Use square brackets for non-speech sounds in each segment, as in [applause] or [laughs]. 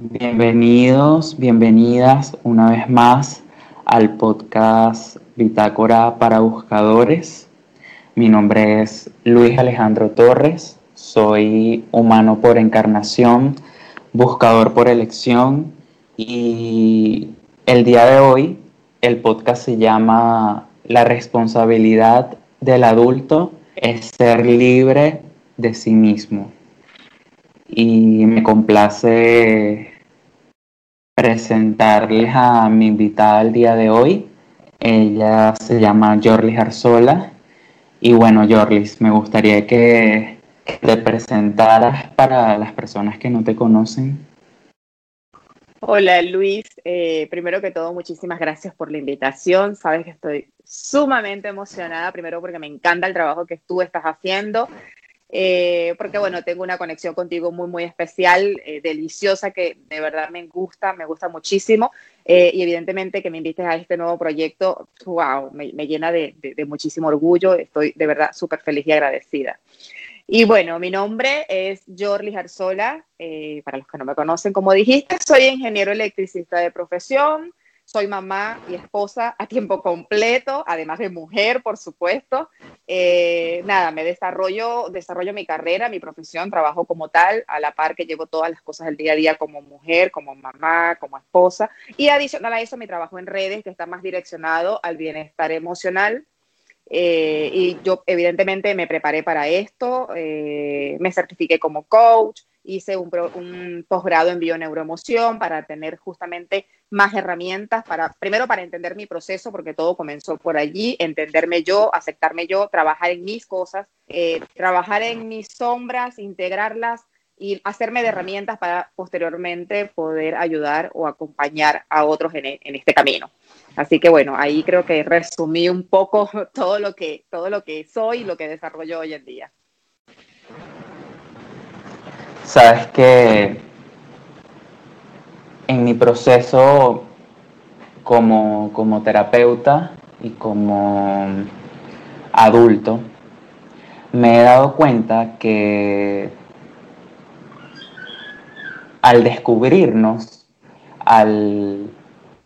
Bienvenidos, bienvenidas una vez más al podcast Bitácora para Buscadores. Mi nombre es Luis Alejandro Torres, soy humano por encarnación, buscador por elección y el día de hoy el podcast se llama La responsabilidad del adulto es ser libre de sí mismo y me complace presentarles a mi invitada el día de hoy. Ella se llama Jorlis Arzola. Y bueno, Jorlis, me gustaría que te presentaras para las personas que no te conocen. Hola Luis, eh, primero que todo muchísimas gracias por la invitación. Sabes que estoy sumamente emocionada, primero porque me encanta el trabajo que tú estás haciendo eh, porque bueno, tengo una conexión contigo muy, muy especial, eh, deliciosa, que de verdad me gusta, me gusta muchísimo. Eh, y evidentemente que me invites a este nuevo proyecto, wow, me, llena de, de, muchísimo orgullo, estoy de verdad súper feliz y agradecida. Y bueno, mi nombre es Jorli Arzola, para los que no me conocen, como dijiste, soy ingeniero electricista de profesión, soy mamá y esposa a tiempo completo, además de mujer, por supuesto. Eh, nada, me desarrollo, desarrollo mi carrera, mi profesión, trabajo como tal, a la par que llevo todas las cosas del día a día como mujer, como mamá, como esposa. Y adicional a eso, mi trabajo en redes, que está más direccionado al bienestar emocional. Eh, y yo evidentemente me preparé para esto, eh, me certifiqué como coach, hice un, un posgrado en bioneuroemoción para tener justamente más herramientas para, primero para entender mi proceso, porque todo comenzó por allí, entenderme yo, aceptarme yo, trabajar en mis cosas, eh, trabajar en mis sombras, integrarlas y hacerme de herramientas para posteriormente poder ayudar o acompañar a otros en, en este camino. Así que bueno, ahí creo que resumí un poco [laughs] todo lo que, todo lo que soy y lo que desarrollo hoy en día. Sabes que en mi proceso como, como terapeuta y como adulto, me he dado cuenta que al descubrirnos, al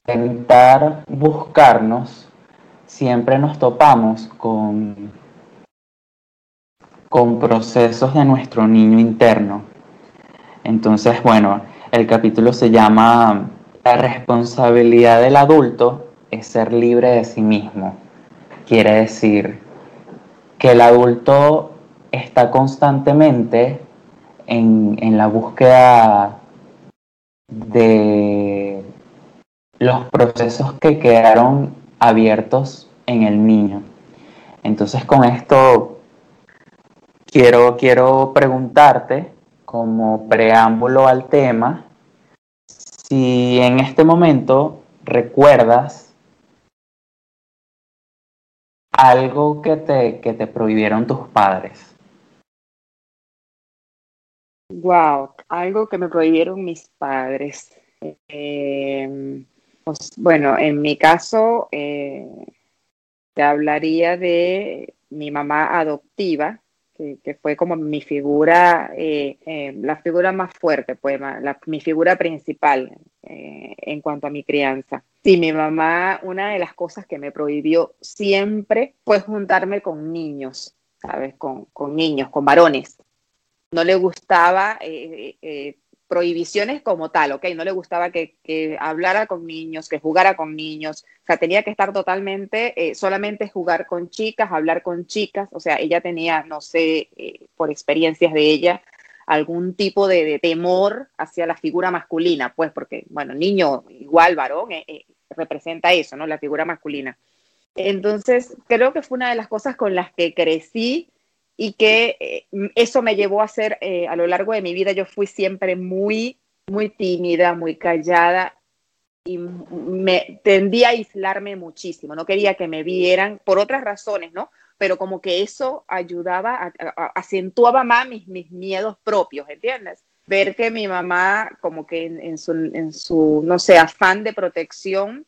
intentar buscarnos, siempre nos topamos con, con procesos de nuestro niño interno entonces, bueno, el capítulo se llama La responsabilidad del adulto es ser libre de sí mismo. Quiere decir que el adulto está constantemente en, en la búsqueda de los procesos que quedaron abiertos en el niño. Entonces con esto quiero, quiero preguntarte como preámbulo al tema, si en este momento recuerdas algo que te, que te prohibieron tus padres. Wow, algo que me prohibieron mis padres. Em, pues, bueno, en mi caso, eh, te hablaría de mi mamá adoptiva, que, fue como mi figura, eh, eh, la figura más fuerte, pues, mi figura principal eh, en cuanto a mi crianza. Sí, mi mamá, una de las cosas que me prohibió siempre fue juntarme con niños, ¿sabes? Con niños, con varones. No le gustaba prohibiciones como tal, ¿ok? No le gustaba que, hablara con niños, que jugara con niños, o sea, tenía que estar totalmente, eh, solamente jugar con chicas, hablar con chicas, o sea, ella tenía, no sé, eh, por experiencias de ella, algún tipo de, temor hacia la figura masculina, pues porque, bueno, niño igual varón eh, representa eso, ¿no? La figura masculina. Entonces, creo que fue una de las cosas con las que crecí y que eh, eso me llevó a ser, eh, a lo largo de mi vida, yo fui siempre muy, muy tímida, muy callada y me tendía a aislarme muchísimo, no quería que me vieran por otras razones, ¿no? Pero como que eso ayudaba, acentuaba más mis, mis miedos propios, ¿entiendes? Ver que mi mamá, como que en, su, en su, no sé, afán de protección,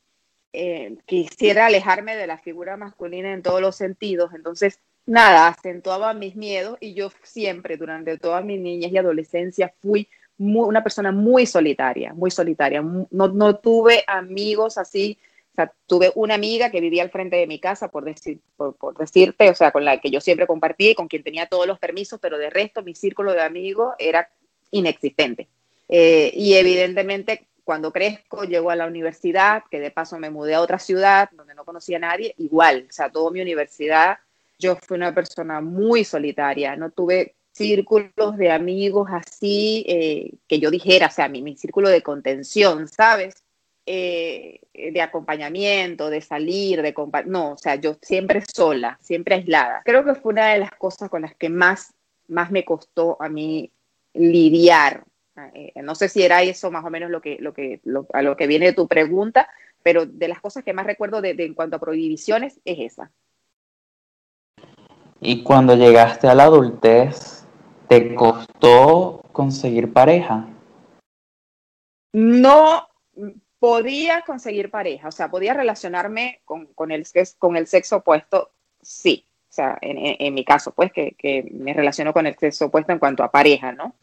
eh, quisiera alejarme de la figura masculina en todos los sentidos, entonces nada, acentuaba mis miedos y yo siempre, durante toda mi niñez y adolescencia, fui una persona muy solitaria, muy solitaria. No, tuve amigos así. O sea, tuve una amiga que vivía al frente de mi casa, por, decir, por, decirte, o sea, con la que yo siempre compartí y con quien tenía todos los permisos, pero de resto mi círculo de amigos era inexistente. Eh, y evidentemente cuando crezco llego a la universidad, que de paso me mudé a otra ciudad donde no conocía a nadie, igual, o sea, toda mi universidad, yo fui una persona muy solitaria, no tuve círculos de amigos así eh, que yo dijera, o sea, mi, mi círculo de contención, ¿sabes? Eh, de acompañamiento, de salir, de no, o sea, yo siempre sola, siempre aislada. Creo que fue una de las cosas con las que más, más me costó a mí lidiar. Eh, no sé si era eso más o menos lo que, lo que, a lo que viene de tu pregunta, pero de las cosas que más recuerdo de, en cuanto a prohibiciones es esa. Y cuando llegaste a la adultez, ¿te costó conseguir pareja? No podía conseguir pareja, o sea, podía relacionarme con, con, el, con el sexo opuesto, sí. O sea, en, en, mi caso, pues, que, que, me relaciono con el sexo opuesto en cuanto a pareja, ¿no?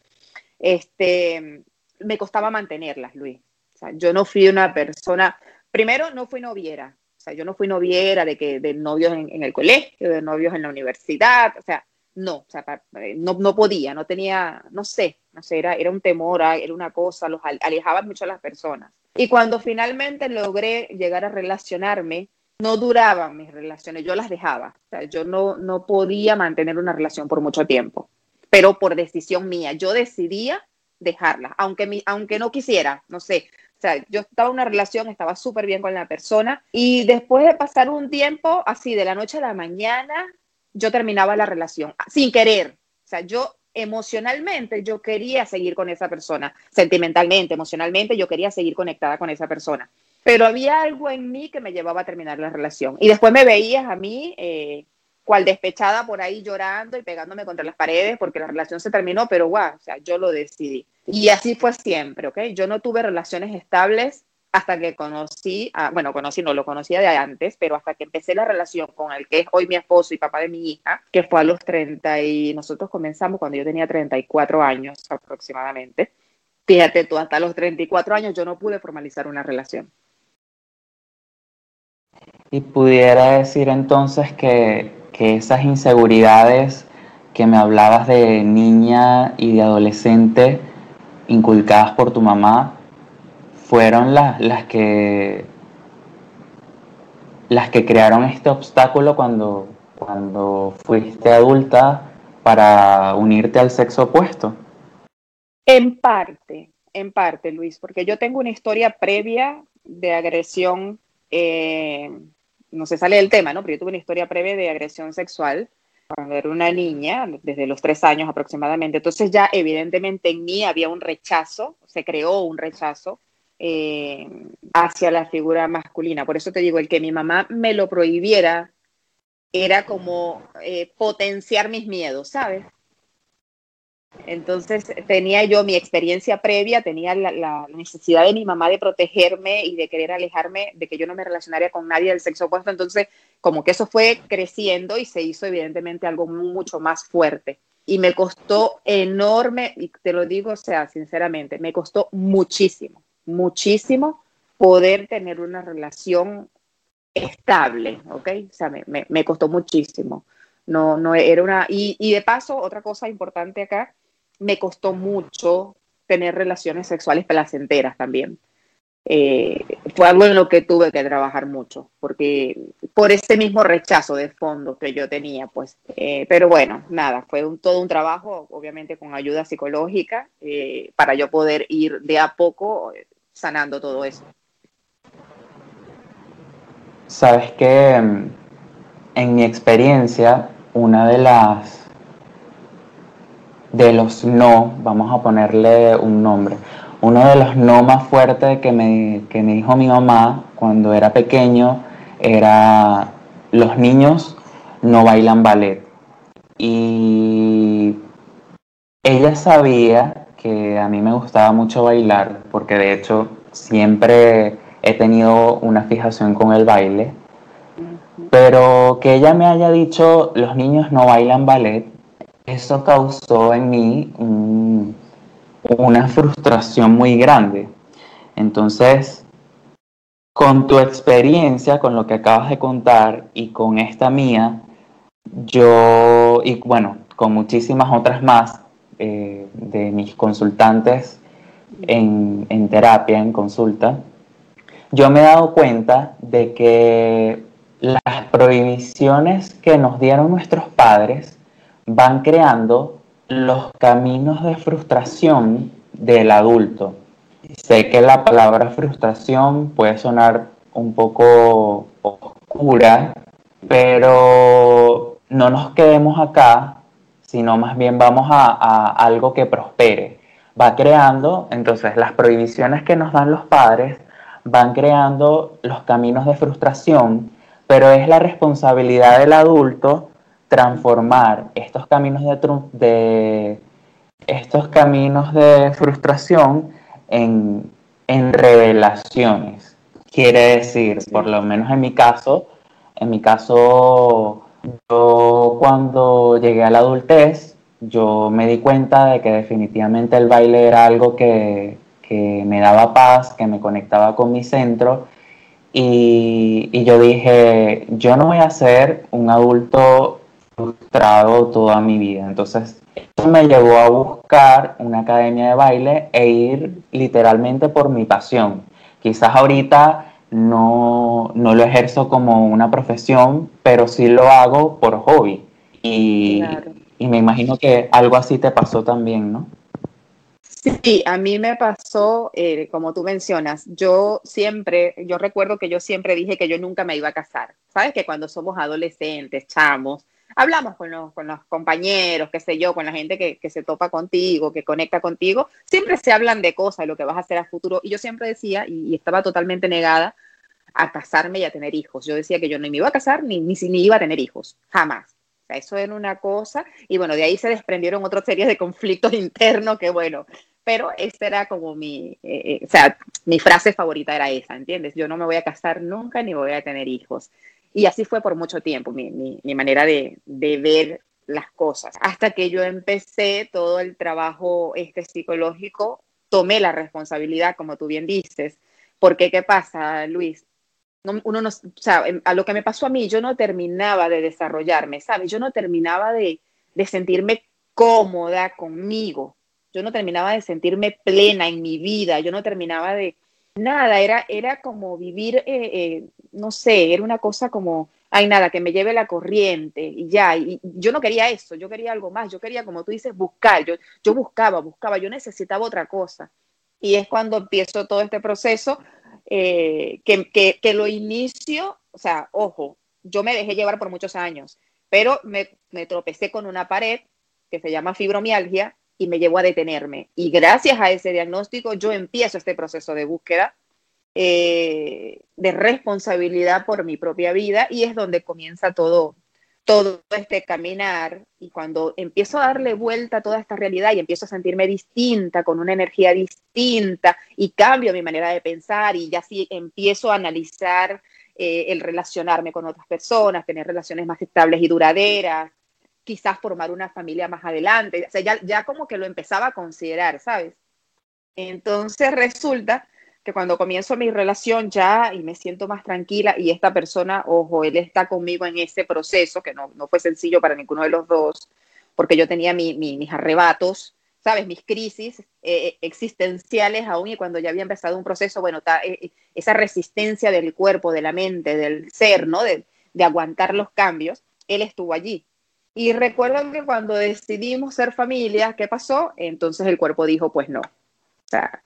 Este, me costaba mantenerlas, Luis. O sea, yo no fui una persona, primero no fui noviera, o sea, yo no fui noviera de que de novios en, en el colegio, de novios en la universidad, o sea, no, o sea, eh, no, no podía, no tenía, no sé, no sé, era, era un temor, era una cosa, los alejaba mucho a las personas. Y cuando finalmente logré llegar a relacionarme, no duraban mis relaciones, yo las dejaba, o sea, yo no, no podía mantener una relación por mucho tiempo, pero por decisión mía, yo decidía dejarla, aunque, mi, aunque no quisiera, no sé, sea, yo estaba en una relación, estaba súper bien con la persona y después de pasar un tiempo así de la noche a la mañana, yo terminaba la relación sin querer. O sea, yo emocionalmente yo quería seguir con esa persona, sentimentalmente, emocionalmente yo quería seguir conectada con esa persona, pero había algo en mí que me llevaba a terminar la relación. Y después me veías a mí, eh, cual despechada por ahí llorando y pegándome contra las paredes porque la relación se terminó, pero guau, o sea, yo lo decidí. Y así fue siempre, ¿ok? Yo no tuve relaciones estables hasta que conocí, a, bueno, conocí, no lo conocía de antes, pero hasta que empecé la relación con el que es hoy mi esposo y papá de mi hija, que fue a los 30 y nosotros comenzamos cuando yo tenía 34 años aproximadamente. Fíjate tú, hasta los 34 años yo no pude formalizar una relación. Y pudiera decir entonces que, que esas inseguridades que me hablabas de niña y de adolescente inculcadas por tu mamá fueron las, las que las que crearon este obstáculo cuando, cuando fuiste adulta para unirte al sexo opuesto? En parte, en parte, Luis, porque yo tengo una historia previa de agresión, eh, no se sale del tema, ¿no? Pero yo tuve una historia previa de agresión sexual cuando era una niña, desde los tres años aproximadamente. Entonces ya evidentemente en mí había un rechazo, se creó un rechazo eh, hacia la figura masculina. Por eso te digo, el que mi mamá me lo prohibiera era como eh, potenciar mis miedos, ¿sabes? Entonces tenía yo mi experiencia previa, tenía la, necesidad de mi mamá de protegerme y de querer alejarme, de que yo no me relacionaría con nadie del sexo opuesto. Entonces, como que eso fue creciendo y se hizo evidentemente algo mucho más fuerte. Y me costó enorme, y te lo digo, o sea, sinceramente, me costó muchísimo muchísimo poder tener una relación estable, ¿ok? O sea, me, costó muchísimo. No, no era una... Y, y, de paso, otra cosa importante acá, me costó mucho tener relaciones sexuales placenteras también. Eh, fue algo en lo que tuve que trabajar mucho, porque por ese mismo rechazo de fondo que yo tenía, pues. Eh, pero bueno, nada, fue todo un trabajo, obviamente con ayuda psicológica, eh, para yo poder ir de a poco sanando todo eso. Sabes que mm, en mi experiencia, una de las de los no, vamos a ponerle un nombre, uno de los no más fuertes que me, que me dijo mi mamá cuando era pequeño era los niños no bailan ballet. Y ella sabía que a mí me gustaba mucho bailar, porque de hecho siempre he tenido una fijación con el baile, pero que ella me haya dicho los niños no bailan ballet, eso causó en mí una frustración muy grande. Entonces, con tu experiencia, con lo que acabas de contar y con esta mía, yo, y bueno, con muchísimas otras más eh, de mis consultantes en, en terapia, en consulta, yo me he dado cuenta de que las prohibiciones que nos dieron nuestros padres van creando los caminos de frustración del adulto. Sé que la palabra frustración puede sonar un poco oscura, pero no nos quedemos acá, sino más bien vamos a, algo que prospere. Va creando, entonces, las prohibiciones que nos dan los padres van creando los caminos de frustración, pero es la responsabilidad del adulto transformar estos caminos de, estos caminos de frustración en, en revelaciones. Quiere decir, por lo menos en mi caso, en mi caso, yo cuando llegué a la adultez, yo me di cuenta de que definitivamente el baile era algo que, que me daba paz, que me conectaba con mi centro. Y, y, yo dije, yo no voy a ser un adulto frustrado toda mi vida. Entonces, eso me llevó a buscar una academia de baile e ir literalmente por mi pasión. Quizás ahorita no, no lo ejerzo como una profesión, pero sí lo hago por hobby. Y, y me imagino que algo así te pasó también, ¿no? Sí, a mí me pasó, eh, como tú mencionas, yo siempre, yo recuerdo que yo siempre dije que yo nunca me iba a casar. Sabes que cuando somos adolescentes, chamos, hablamos con los, con los compañeros, qué sé yo, con la gente que, que, se topa contigo, que conecta contigo, siempre se hablan de cosas, de lo que vas a hacer a futuro. Y yo siempre decía, y, estaba totalmente negada a casarme y a tener hijos. Yo decía que yo no me iba a casar ni, ni, ni iba a tener hijos, jamás. O sea, eso era una cosa. Y bueno, de ahí se desprendieron otras series de conflictos [laughs] internos que, bueno, pero esta era como mi, eh, eh, o sea, mi frase favorita era esa, ¿entiendes? Yo no me voy a casar nunca ni voy a tener hijos. Y así fue por mucho tiempo mi, mi, manera de, de, ver las cosas. Hasta que yo empecé todo el trabajo este psicológico, tomé la responsabilidad, como tú bien dices. Porque, ¿qué pasa, Luis? No, uno no, o sea, a lo que me pasó a mí, yo no terminaba de desarrollarme, ¿sabes? Yo no terminaba de, de sentirme cómoda conmigo. Yo no terminaba de sentirme plena en mi vida. Yo no terminaba de, nada, era, era como vivir, eh, eh, no sé, era una cosa como, ay, nada, que me lleve la corriente y ya. Y yo no quería eso, yo quería algo más, yo quería, como tú dices, buscar. Yo, yo buscaba, buscaba, yo necesitaba otra cosa. Y es cuando empiezo todo este proceso eh, que, que, que, lo inicio, o sea, ojo, yo me dejé llevar por muchos años, pero me, me tropecé con una pared que se llama fibromialgia y me llevó a detenerme. Y gracias a ese diagnóstico yo empiezo este proceso de búsqueda eh, de responsabilidad por mi propia vida y es donde comienza todo, todo este caminar y cuando empiezo a darle vuelta a toda esta realidad y empiezo a sentirme distinta, con una energía distinta y cambio mi manera de pensar y ya sí empiezo a analizar eh, el relacionarme con otras personas, tener relaciones más estables y duraderas, quizás formar una familia más adelante. O sea, ya, como que lo empezaba a considerar, ¿sabes? Entonces resulta que cuando comienzo mi relación ya y me siento más tranquila y esta persona, ojo, él está conmigo en ese proceso, que no, no fue sencillo para ninguno de los dos, porque yo tenía mi, mis arrebatos, ¿sabes? Mis crisis eh, eh, existenciales aún y cuando ya había empezado un proceso, bueno, eh, esa resistencia del cuerpo, de la mente, del ser, ¿no? De, de aguantar los cambios, él estuvo allí. Y recuerdo que cuando decidimos ser familia, ¿qué pasó? Entonces el cuerpo dijo, pues no. O sea,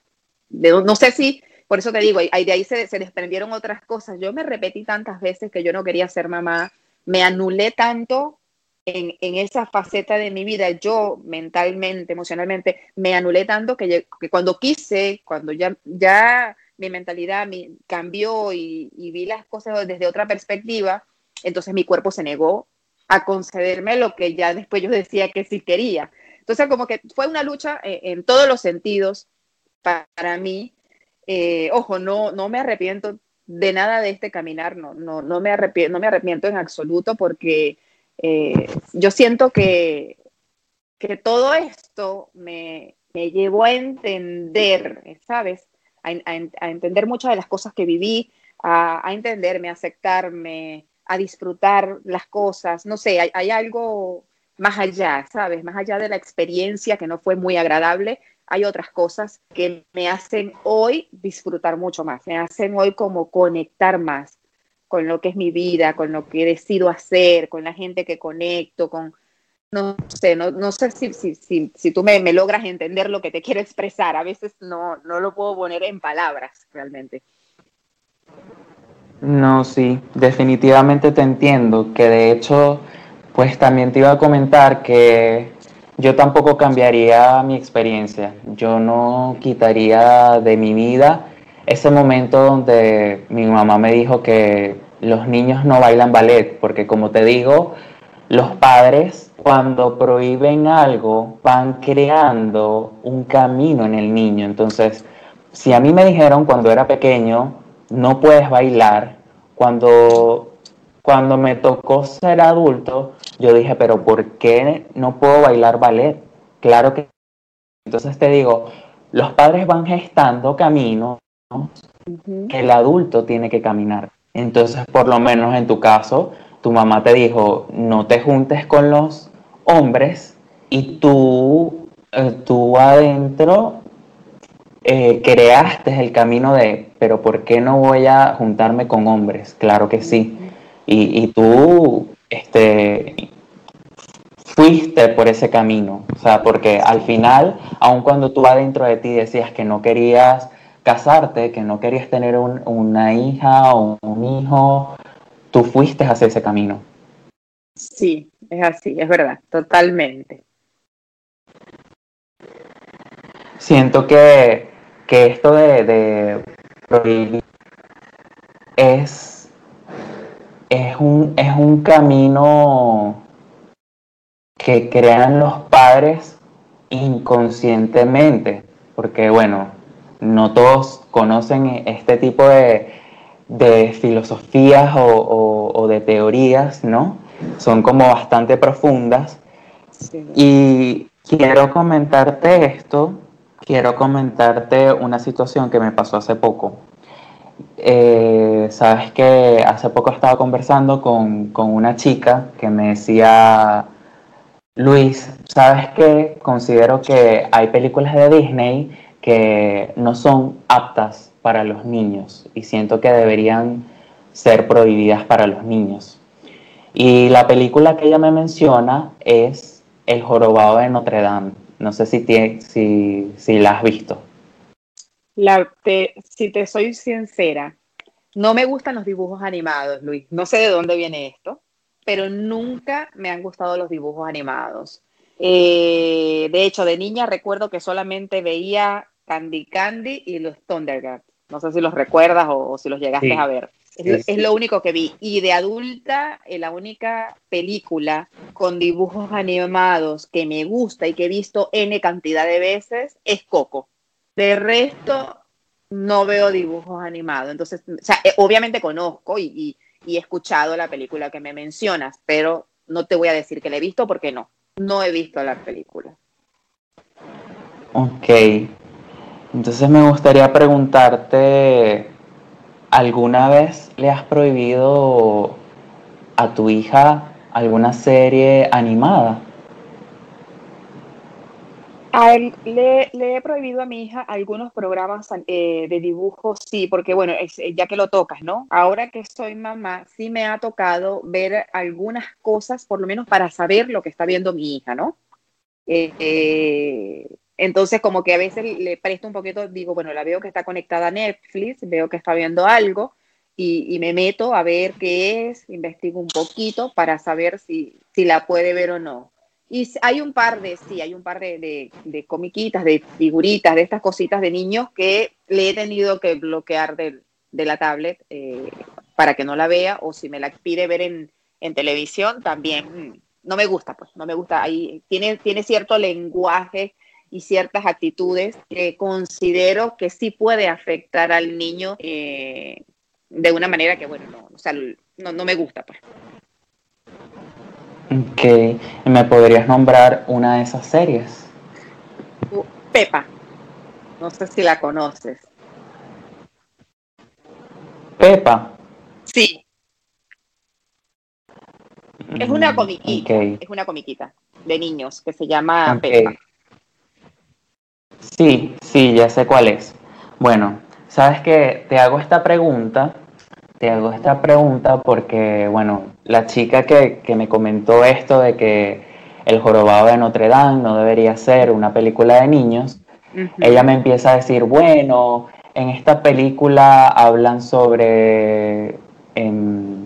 no sé si, por eso te digo, de ahí se, desprendieron otras cosas. Yo me repetí tantas veces que yo no quería ser mamá, me anulé tanto en, en esa faceta de mi vida, yo mentalmente, emocionalmente, me anulé tanto que, cuando quise, cuando ya, ya mi mentalidad me cambió y vi las cosas desde otra perspectiva, entonces mi cuerpo se negó a concederme lo que ya después yo decía que sí quería. Entonces, como que fue una lucha eh, en todos los sentidos para, mí. Eh, ojo, no, no me arrepiento de nada de este caminar, no, no, no, me, arrepiento, no me arrepiento en absoluto porque eh, yo siento que, que todo esto me, me llevó a entender, ¿sabes? A, entender muchas de las cosas que viví, a, entenderme, a aceptarme, a disfrutar las cosas. No sé, hay, algo más allá, ¿sabes? Más allá de la experiencia que no fue muy agradable, hay otras cosas que me hacen hoy disfrutar mucho más, me hacen hoy como conectar más con lo que es mi vida, con lo que decido hacer, con la gente que conecto, con, no sé, no, no sé si, si, si, si tú me, me, logras entender lo que te quiero expresar, a veces no, no lo puedo poner en palabras realmente. No, sí, definitivamente te entiendo, que de hecho, pues también te iba a comentar que yo tampoco cambiaría mi experiencia. Yo no quitaría de mi vida ese momento donde mi mamá me dijo que los niños no bailan ballet, porque como te digo, los padres cuando prohíben algo van creando un camino en el niño. Entonces, si a mí me dijeron cuando era pequeño, no puedes bailar, cuando, cuando me tocó ser adulto, yo dije, pero ¿por qué no puedo bailar ballet? Claro que... Entonces te digo, los padres van gestando caminos que el adulto tiene que caminar. Entonces, por lo menos en tu caso, tu mamá te dijo, no te juntes con los hombres y tú, eh, tú adentro eh, creaste el camino de, pero ¿por qué no voy a juntarme con hombres? Claro que sí. Y, y tú este, fuiste por ese camino, o sea, porque al final, aun cuando tú adentro de ti decías que no querías casarte, que no querías tener una hija o un hijo, tú fuiste hacia ese camino. Sí, es así, es verdad, totalmente. Siento que, esto de, de prohibir es es un, es un camino que crean los padres inconscientemente, porque bueno, no todos conocen este tipo de, filosofías o, de teorías, ¿no? Son como bastante profundas. Y quiero comentarte esto, quiero comentarte una situación que me pasó hace poco. Eh, sabes que hace poco estaba conversando con, una chica que me decía, Luis, ¿sabes que Considero que hay películas de Disney que no son aptas para los niños y siento que deberían ser prohibidas para los niños. Y la película que ella me menciona es El jorobado de Notre Dame. No sé si, si, si la has visto. La, si te soy sincera, no me gustan los dibujos animados, Luis. No sé de dónde viene esto, pero nunca me han gustado los dibujos animados. Eh, de hecho, de niña recuerdo que solamente veía Candy Candy y los Thundercats. No sé si los recuerdas o, si los llegaste a ver. Es, es, lo único que vi. Y de adulta, eh, la única película con dibujos animados que me gusta y que he visto N cantidad de veces es Coco. De resto, no veo dibujos animados. Entonces, o sea, eh, obviamente conozco y, he escuchado la película que me mencionas, pero no te voy a decir que la he visto porque no, no he visto la película. Ok. Entonces me gustaría preguntarte, ¿alguna vez le has prohibido a tu hija alguna serie animada? le, he prohibido a mi hija algunos programas eh, de dibujo, sí, porque bueno, eh, ya que lo tocas, ¿no? Ahora que soy mamá, sí me ha tocado ver algunas cosas, por lo menos para saber lo que está viendo mi hija, ¿no? Eh, entonces, como que a veces le presto un poquito, digo, bueno, la veo que está conectada a Netflix, veo que está viendo algo y, y me meto a ver qué es, investigo un poquito para saber si, si la puede ver o no. Y hay un par de, sí, hay un par de, de, comiquitas, de figuritas, de estas cositas de niños que le he tenido que bloquear de, la tablet eh, para que no la vea o si me la pide ver en, televisión también mm, no me gusta, pues no me gusta. Ahí tiene, tiene cierto lenguaje y ciertas actitudes que considero que sí puede afectar al niño eh, de una manera que, bueno, no, o sea, no, no me gusta, pues. Ok, ¿me podrías nombrar una de esas series? Pepa. No sé si la conoces. Pepa. Sí. Es una comiquita. Es una comiquita de niños que se llama Pepa. Sí, sí, ya sé cuál es. Bueno, sabes que te hago esta pregunta, te hago esta pregunta porque, bueno, la chica que, me comentó esto de que El jorobado de Notre Dame no debería ser una película de niños, ella me empieza a decir, bueno, en esta película hablan sobre, em,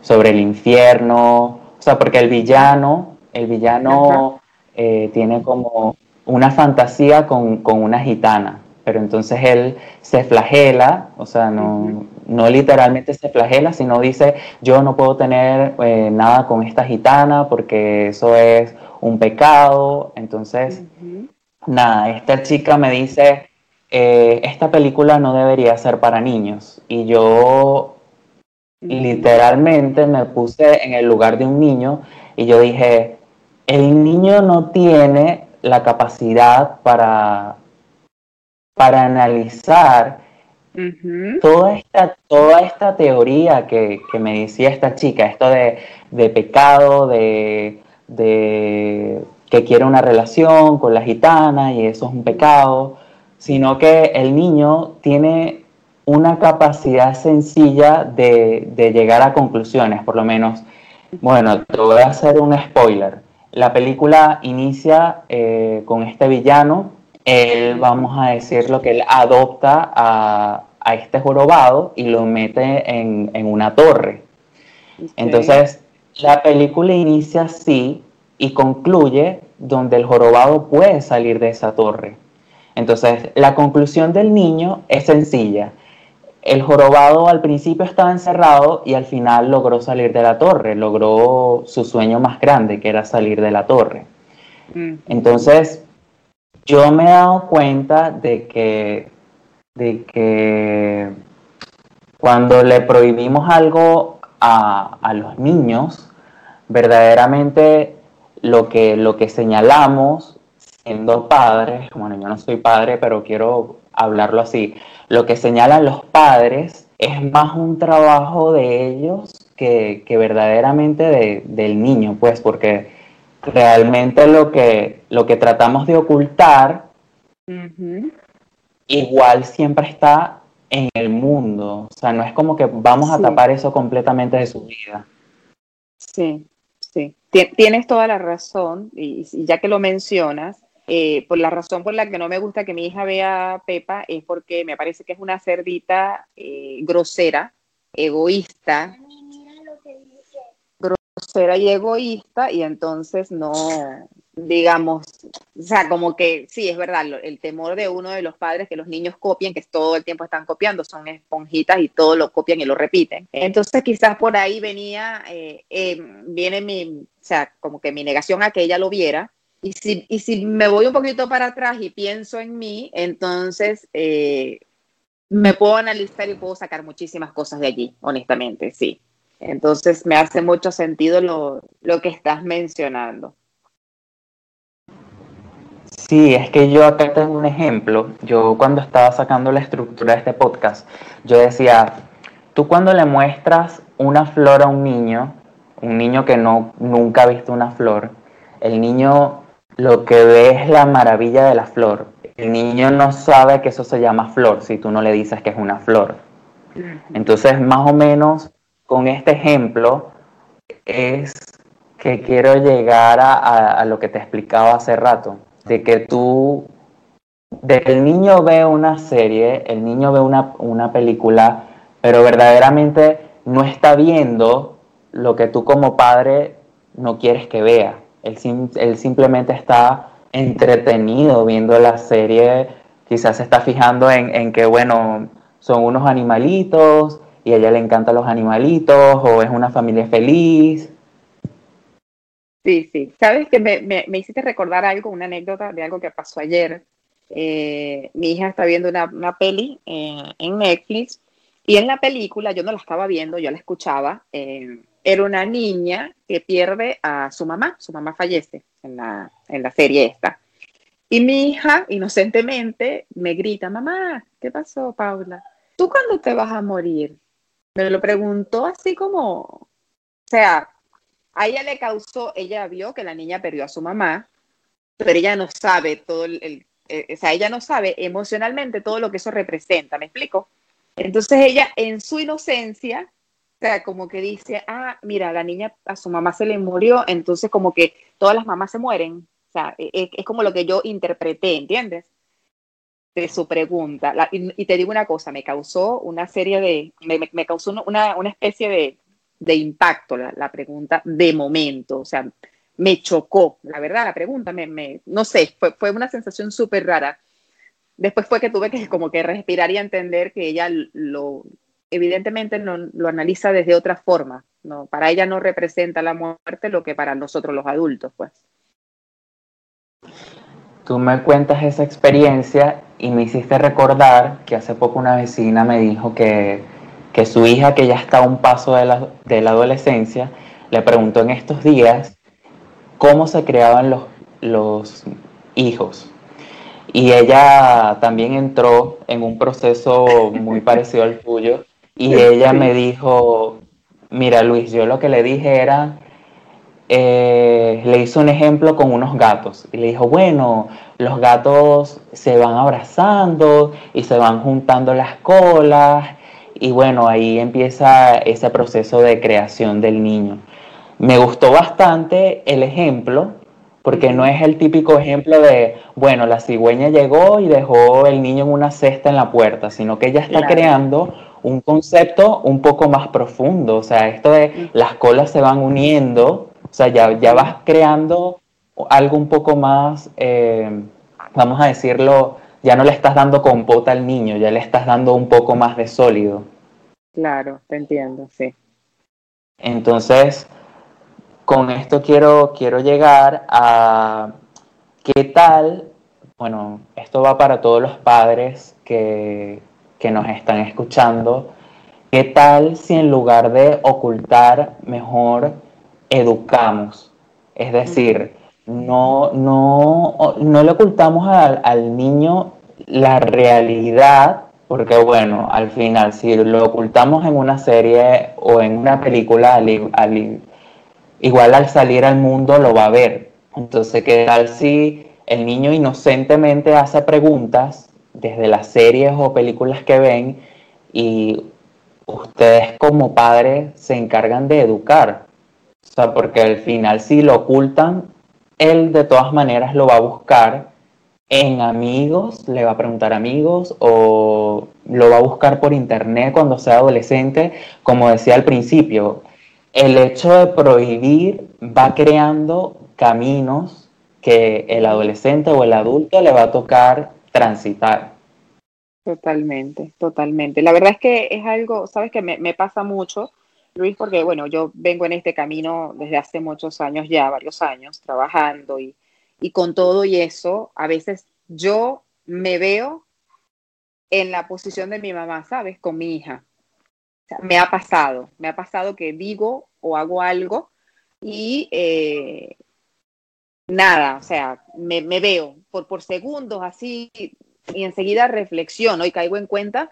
sobre el infierno, o sea, porque el villano, el villano eh, tiene como una fantasía con, una gitana, pero entonces él se flagela, o sea, no, no literalmente se flagela, sino dice, yo no puedo tener eh, nada con esta gitana porque eso es un pecado. Entonces, nada, esta chica me dice, eh, esta película no debería ser para niños. Y yo literalmente me puse en el lugar de un niño y yo dije, el niño no tiene la capacidad para, para analizar toda, esta, toda esta teoría que, me decía esta chica, esto de, pecado, de, que quiere una relación con la gitana y eso es un pecado, sino que el niño tiene una capacidad sencilla de, de llegar a conclusiones, por lo menos. Bueno, te voy a hacer un spoiler la película inicia eh, con este villano, él, vamos a decir lo que él adopta a, este jorobado y lo mete en, una torre. Entonces, la película inicia así y concluye donde el jorobado puede salir de esa torre. Entonces, la conclusión del niño es sencilla el jorobado al principio estaba encerrado y al final logró salir de la torre, logró su sueño más grande, que era salir de la torre. Mm. Entonces, yo me he dado cuenta de que, de que cuando le prohibimos algo a, los niños, verdaderamente lo que, lo que señalamos siendo padres, bueno, yo no soy padre, pero quiero hablarlo así, lo que señalan los padres es más un trabajo de ellos que, verdaderamente del niño, pues, porque realmente lo que, lo que tratamos de ocultar igual siempre está en el mundo. O sea, no es como que vamos a tapar eso completamente de su vida. Sí, sí. Tienes toda la razón, y ya que lo mencionas, eh, por la razón por la que no me gusta que mi hija vea Pepa es porque me parece que es una cerdita eh, grosera, egoísta, grosera y egoísta, y entonces no, digamos, o sea, como que sí, es verdad, el temor de uno de los padres que los niños copien, que todo el tiempo están copiando, son esponjitas y todo lo copian y lo repiten. Entonces quizás por ahí venía, eh, viene mi, o sea, como que mi negación a que ella lo viera, y si, y si me voy un poquito para atrás y pienso en mí, entonces eh, me puedo analizar y puedo sacar muchísimas cosas de allí, honestamente, sí. Entonces me hace mucho sentido lo, lo que estás mencionando. Sí, es que yo acá tengo un ejemplo. Yo cuando estaba sacando la estructura de este podcast, yo decía, tú cuando le muestras una flor a un niño, un niño que no, nunca ha visto una flor, el niño lo que ve es la maravilla de la flor. El niño no sabe que eso se llama flor si tú no le dices que es una flor. Entonces, más o menos con este ejemplo es que quiero llegar a, lo que te explicaba hace rato, de que tú, de que el niño ve una serie, el niño ve una, una película, pero verdaderamente no está viendo lo que tú como padre no quieres que vea. Él, simplemente está entretenido viendo la serie, quizás se está fijando en, que, bueno, son unos animalitos y a ella le encantan los animalitos o es una familia feliz. Sí, sí. Sabes que me, me, hiciste recordar algo, una anécdota de algo que pasó ayer. Eh, mi hija está viendo una, una peli eh, en Netflix y en la película yo no la estaba viendo, yo la escuchaba. Eh, era una niña que pierde a su mamá, su mamá fallece en la, en la serie esta. Y mi hija, inocentemente, me grita, mamá, ¿qué pasó, Paula? ¿Tú cuándo te vas a morir? Me lo preguntó así como, o sea, a ella le causó, ella vio que la niña perdió a su mamá, pero ella no sabe todo el, eh, o sea, ella no sabe emocionalmente todo lo que eso representa, ¿me explico? Entonces ella en su inocencia, o sea, como que dice, ah, mira, la niña a su mamá se le murió, entonces como que todas las mamás se mueren, o sea, e, e, es, como lo que yo interpreté, ¿entiendes? De su pregunta. y, te digo una cosa, me causó una serie de, me, causó una, una, especie de, de impacto la, la, pregunta de momento, o sea, me chocó, la verdad, la pregunta, me, me no sé, fue, fue una sensación súper rara. Después fue que tuve que como que respirar y entender que ella lo, evidentemente no, lo analiza desde otra forma, ¿no? Para ella no representa la muerte lo que para nosotros los adultos, pues. Tú me cuentas esa experiencia y me hiciste recordar que hace poco una vecina me dijo que, su hija, que ya está a un paso de la, de la, adolescencia, le preguntó en estos días cómo se creaban los, los hijos. Y ella también entró en un proceso muy parecido al tuyo y ella me dijo, mira Luis, yo lo que le dije era eh, le hizo un ejemplo con unos gatos y le dijo, bueno, los gatos se van abrazando y se van juntando las colas y bueno, ahí empieza ese proceso de creación del niño. Me gustó bastante el ejemplo porque no es el típico ejemplo de, bueno, la cigüeña llegó y dejó el niño en una cesta en la puerta, sino que ella está creando un concepto un poco más profundo, o sea, esto de las colas se van uniendo o sea, ya, ya vas creando algo un poco más, eh, vamos a decirlo, ya no le estás dando compota al niño, ya le estás dando un poco más de sólido. Claro, te entiendo, sí. Entonces, con esto quiero, quiero llegar a qué tal, bueno, esto va para todos los padres que, que nos están escuchando, qué tal si en lugar de ocultar mejor educamos. Es decir, no, no, no le ocultamos al, niño la realidad, porque bueno, al final, si lo ocultamos en una serie o en una película, igual al salir al mundo lo va a ver. Entonces, ¿qué tal si el niño inocentemente hace preguntas desde las series o películas que ven y ustedes como padres se encargan de educar? O sea, porque al final si lo ocultan, él de todas maneras lo va a buscar en amigos, le va a preguntar amigos o lo va a buscar por internet cuando sea adolescente. Como decía al principio, el hecho de prohibir va creando caminos que el adolescente o el adulto le va a tocar transitar. Totalmente, totalmente. La verdad es que es algo, sabes que me, pasa mucho Luis, porque bueno, yo vengo en este camino desde hace muchos años ya, varios años, trabajando y, con todo y eso, a veces yo me veo en la posición de mi mamá, ¿sabes? Con mi hija. me ha pasado, me ha pasado que digo o hago algo y eh, nada, o sea, me, veo por, por segundos así y enseguida reflexiono y caigo en cuenta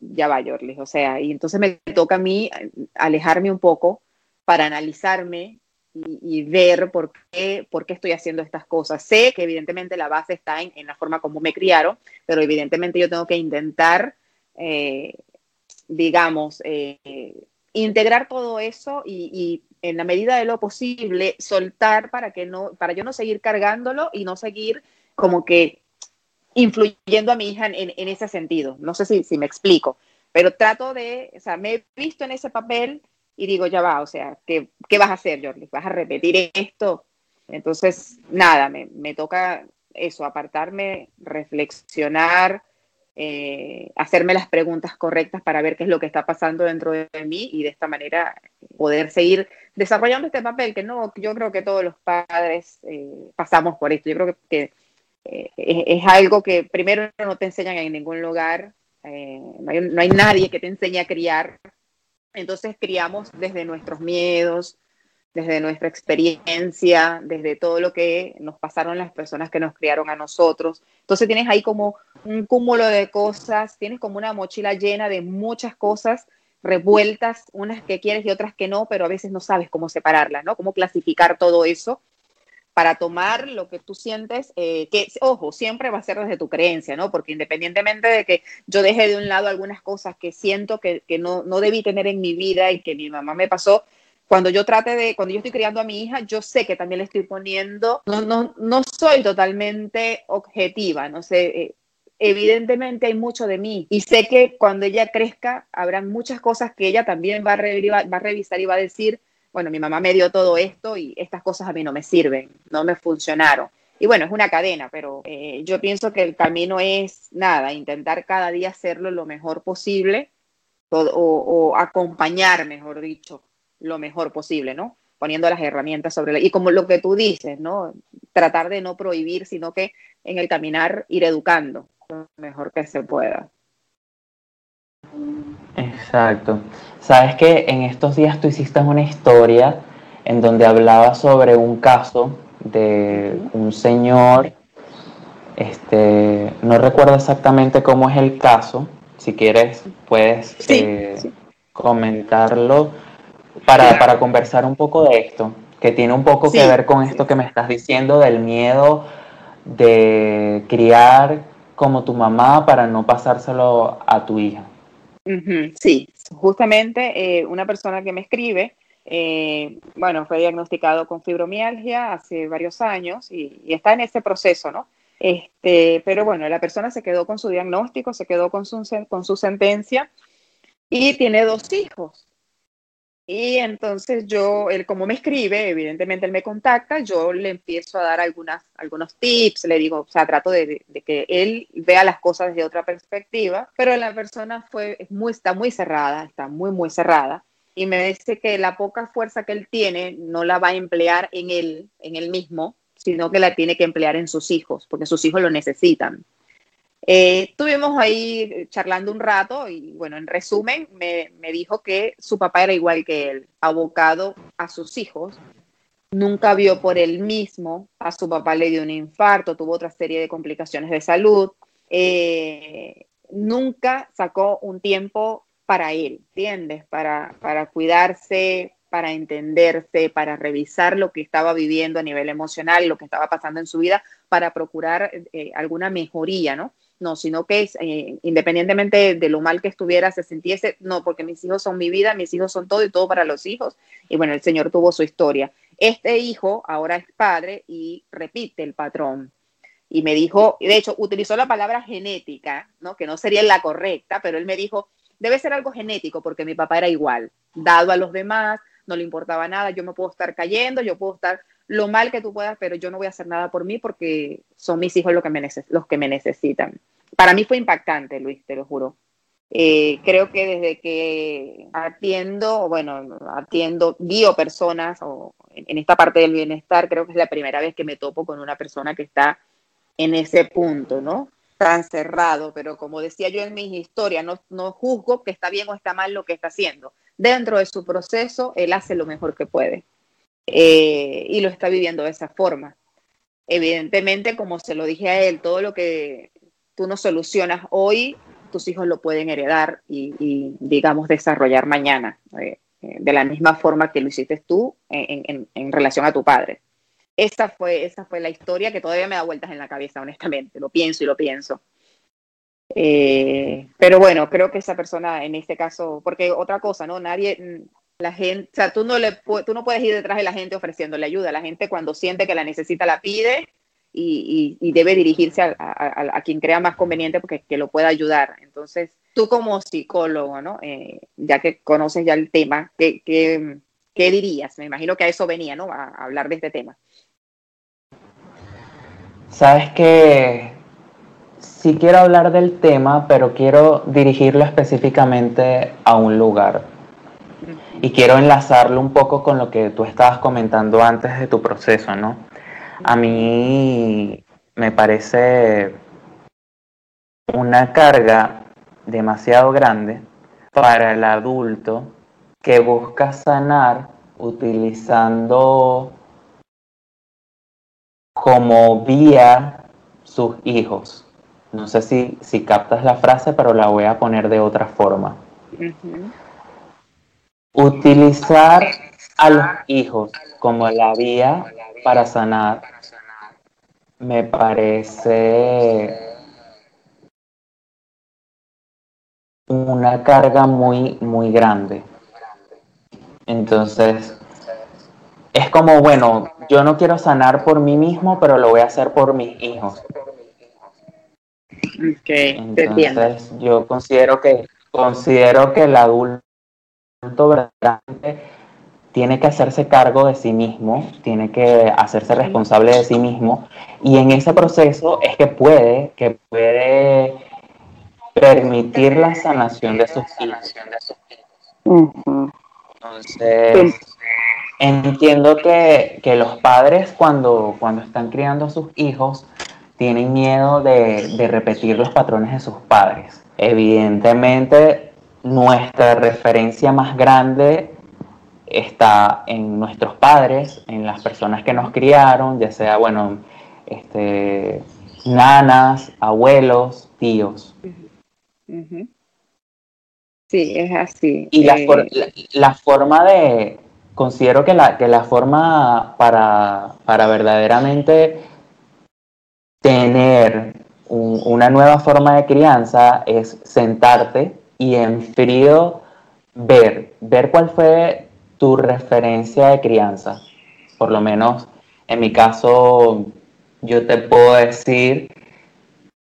ya va, Jorlis, o sea, y entonces me toca a mí alejarme un poco para analizarme y, ver por qué, por qué estoy haciendo estas cosas. Sé que evidentemente la base está en, la forma como me criaron, pero evidentemente yo tengo que intentar, eh, digamos, eh, integrar todo eso y, en la medida de lo posible soltar para que no, para yo no seguir cargándolo y no seguir como que influyendo a mi hija en, ese sentido. No sé si, si, me explico, pero trato de, o sea, me he visto en ese papel y digo, ya va, o sea, ¿qué, qué vas a hacer, Jordi? ¿Vas a repetir esto? Entonces, nada, me, me toca eso, apartarme, reflexionar, eh, hacerme las preguntas correctas para ver qué es lo que está pasando dentro de mí y de esta manera poder seguir desarrollando este papel que no, yo creo que todos los padres eh, pasamos por esto. Yo creo que, que eh, es, algo que primero no te enseñan en ningún lugar, eh, no, hay, nadie que te enseñe a criar, entonces criamos desde nuestros miedos, desde nuestra experiencia, desde todo lo que nos pasaron las personas que nos criaron a nosotros. Entonces tienes ahí como un cúmulo de cosas, tienes como una mochila llena de muchas cosas revueltas, unas que quieres y otras que no, pero a veces no sabes cómo separarlas, ¿no? Cómo clasificar todo eso para tomar lo que tú sientes, eh, que, ojo, siempre va a ser desde tu creencia, ¿no? Porque independientemente de que yo deje de un lado algunas cosas que siento que, que no, no debí tener en mi vida y que mi mamá me pasó, cuando yo trate de, cuando yo estoy criando a mi hija, yo sé que también le estoy poniendo, no, no, no soy totalmente objetiva, no sé, eh, evidentemente hay mucho de mí y sé que cuando ella crezca habrán muchas cosas que ella también va a, revisar y va a decir, bueno, mi mamá me dio todo esto y estas cosas a mí no me sirven, no me funcionaron. Y bueno, es una cadena, pero eh, yo pienso que el camino es nada, intentar cada día hacerlo lo mejor posible o acompañar, mejor dicho, lo mejor posible, ¿no? Poniendo las herramientas sobre la... Y como lo que tú dices, ¿no? Tratar de no prohibir, sino que en el caminar ir educando lo mejor que se pueda. Exacto. Sabes que en estos días tú hiciste una historia en donde hablaba sobre un caso de un señor, este, no recuerdo exactamente cómo es el caso, si quieres puedes eh, comentarlo para, para, conversar un poco de esto, que tiene un poco que ver con esto que me estás diciendo del miedo de criar como tu mamá para no pasárselo a tu hija. Sí, justamente eh, una persona que me escribe, eh, bueno, fue diagnosticado con fibromialgia hace varios años y, está en ese proceso, ¿no? Este, pero bueno, la persona se quedó con su diagnóstico, se quedó con su, con su sentencia y tiene dos hijos. Y entonces yo, él como me escribe, evidentemente él me contacta, yo le empiezo a dar algunas, algunos tips, le digo, o sea, trato de, que él vea las cosas desde otra perspectiva, pero la persona fue, muy, está muy cerrada, está muy, muy cerrada, y me dice que la poca fuerza que él tiene no la va a emplear en él, en él mismo, sino que la tiene que emplear en sus hijos, porque sus hijos lo necesitan. Eh, estuvimos ahí charlando un rato y bueno, en resumen, me, dijo que su papá era igual que él, abocado a sus hijos, nunca vio por él mismo, a su papá le dio un infarto, tuvo otra serie de complicaciones de salud, eh, nunca sacó un tiempo para él, ¿entiendes? Para, para cuidarse, para entenderse, para revisar lo que estaba viviendo a nivel emocional, lo que estaba pasando en su vida, para procurar eh, alguna mejoría, ¿no? No, sino que eh, independientemente de lo mal que estuviera, se sintiese, no, porque mis hijos son mi vida, mis hijos son todo y todo para los hijos. Y bueno, el Señor tuvo su historia. Este hijo ahora es padre y repite el patrón. Y me dijo, de hecho, utilizó la palabra genética, ¿no? que no sería la correcta, pero él me dijo, debe ser algo genético porque mi papá era igual, dado a los demás, no le importaba nada, yo me puedo estar cayendo, yo puedo estar lo mal que tú puedas, pero yo no voy a hacer nada por mí porque son mis hijos los que me, los que me necesitan. Para mí fue impactante, Luis, te lo juro. Eh, creo que desde que atiendo, bueno, atiendo, guío personas o en, esta parte del bienestar, creo que es la primera vez que me topo con una persona que está en ese punto, ¿no? Tan cerrado, pero como decía yo en mis historias, no, no juzgo que está bien o está mal lo que está haciendo. Dentro de su proceso, él hace lo mejor que puede. Eh, y lo está viviendo de esa forma. Evidentemente, como se lo dije a él, todo lo que tú no solucionas hoy, tus hijos lo pueden heredar y, digamos, desarrollar mañana, eh, eh, de la misma forma que lo hiciste tú en, relación a tu padre. Esa fue, esa fue la historia que todavía me da vueltas en la cabeza, honestamente, lo pienso y lo pienso. pero bueno, creo que esa persona en este caso, porque otra cosa, ¿no? Nadie, la gente, o sea, tú no, le, tú no puedes ir detrás de la gente ofreciéndole ayuda. La gente cuando siente que la necesita la pide y, debe dirigirse a, quien crea más conveniente porque que lo pueda ayudar. Entonces, tú como psicólogo, ¿no? Eh, ya que conoces ya el tema, ¿qué, ¿qué, dirías? Me imagino que a eso venía, ¿no? A, a hablar de este tema. Sabes que sí quiero hablar del tema, pero quiero dirigirlo específicamente a un lugar y quiero enlazarlo un poco con lo que tú estabas comentando antes de tu proceso, ¿no? A mí me parece una carga demasiado grande para el adulto que busca sanar utilizando como vía sus hijos. No sé si, si captas la frase, pero la voy a poner de otra forma. Utilizar a los hijos como la vía para sanar me parece una carga muy, muy grande. Entonces, es como, bueno, yo no quiero sanar por mí mismo, pero lo voy a hacer por mis hijos. Entonces, yo considero que, considero que el adulto verdaderamente tiene que hacerse cargo de sí mismo, tiene que hacerse responsable de sí mismo, y en ese proceso es que puede, que puede permitir la sanación de sus hijos. Entonces, entiendo que, los padres cuando, cuando están criando a sus hijos tienen miedo de, de repetir los patrones de sus padres. Evidentemente, nuestra referencia más grande está en nuestros padres, en las personas que nos criaron, ya sea, bueno, este, nanas, abuelos, tíos. Sí, es así. Y eh, la, forma de, considero que la, que la forma para, para verdaderamente tener una nueva forma de crianza es sentarte y en frío ver, ver cuál fue tu referencia de crianza. Por lo menos en mi caso, yo te puedo decir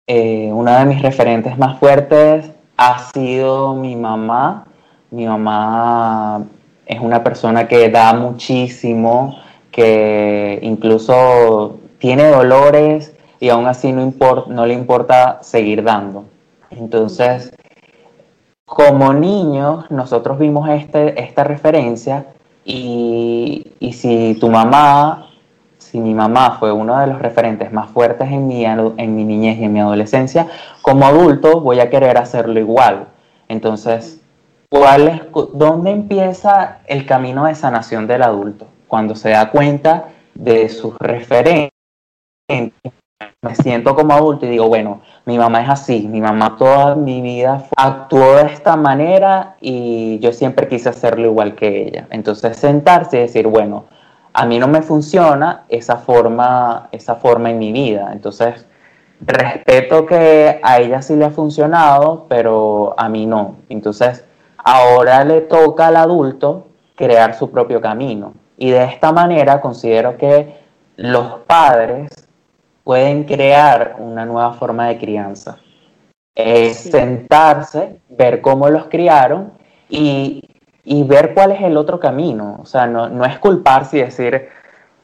eh, una de mis referentes más fuertes ha sido mi mamá. Mi mamá es una persona que da muchísimo, que incluso tiene dolores y aún así no, no le importa seguir dando. Entonces, como niños, nosotros vimos este, esta referencia y, y si tu mamá si mi mamá fue uno de los referentes más fuertes en mi, en mi niñez y en mi adolescencia, como adulto voy a querer hacerlo igual. Entonces, ¿cuál es, ¿dónde empieza el camino de sanación del adulto? Cuando se da cuenta de sus referentes. Me siento como adulto y digo, bueno, mi mamá es así, mi mamá toda mi vida actuó de esta manera y yo siempre quise hacerlo igual que ella. Entonces sentarse y decir, bueno, a mí no me funciona esa forma, esa forma en mi vida. Entonces, respeto que a ella sí le ha funcionado, pero a mí no. Entonces, ahora le toca al adulto crear su propio camino. Y de esta manera considero que los padres pueden crear una nueva forma de crianza. Es sentarse, ver cómo los criaron y y ver cuál es el otro camino. O sea, no, no es culparse y decir,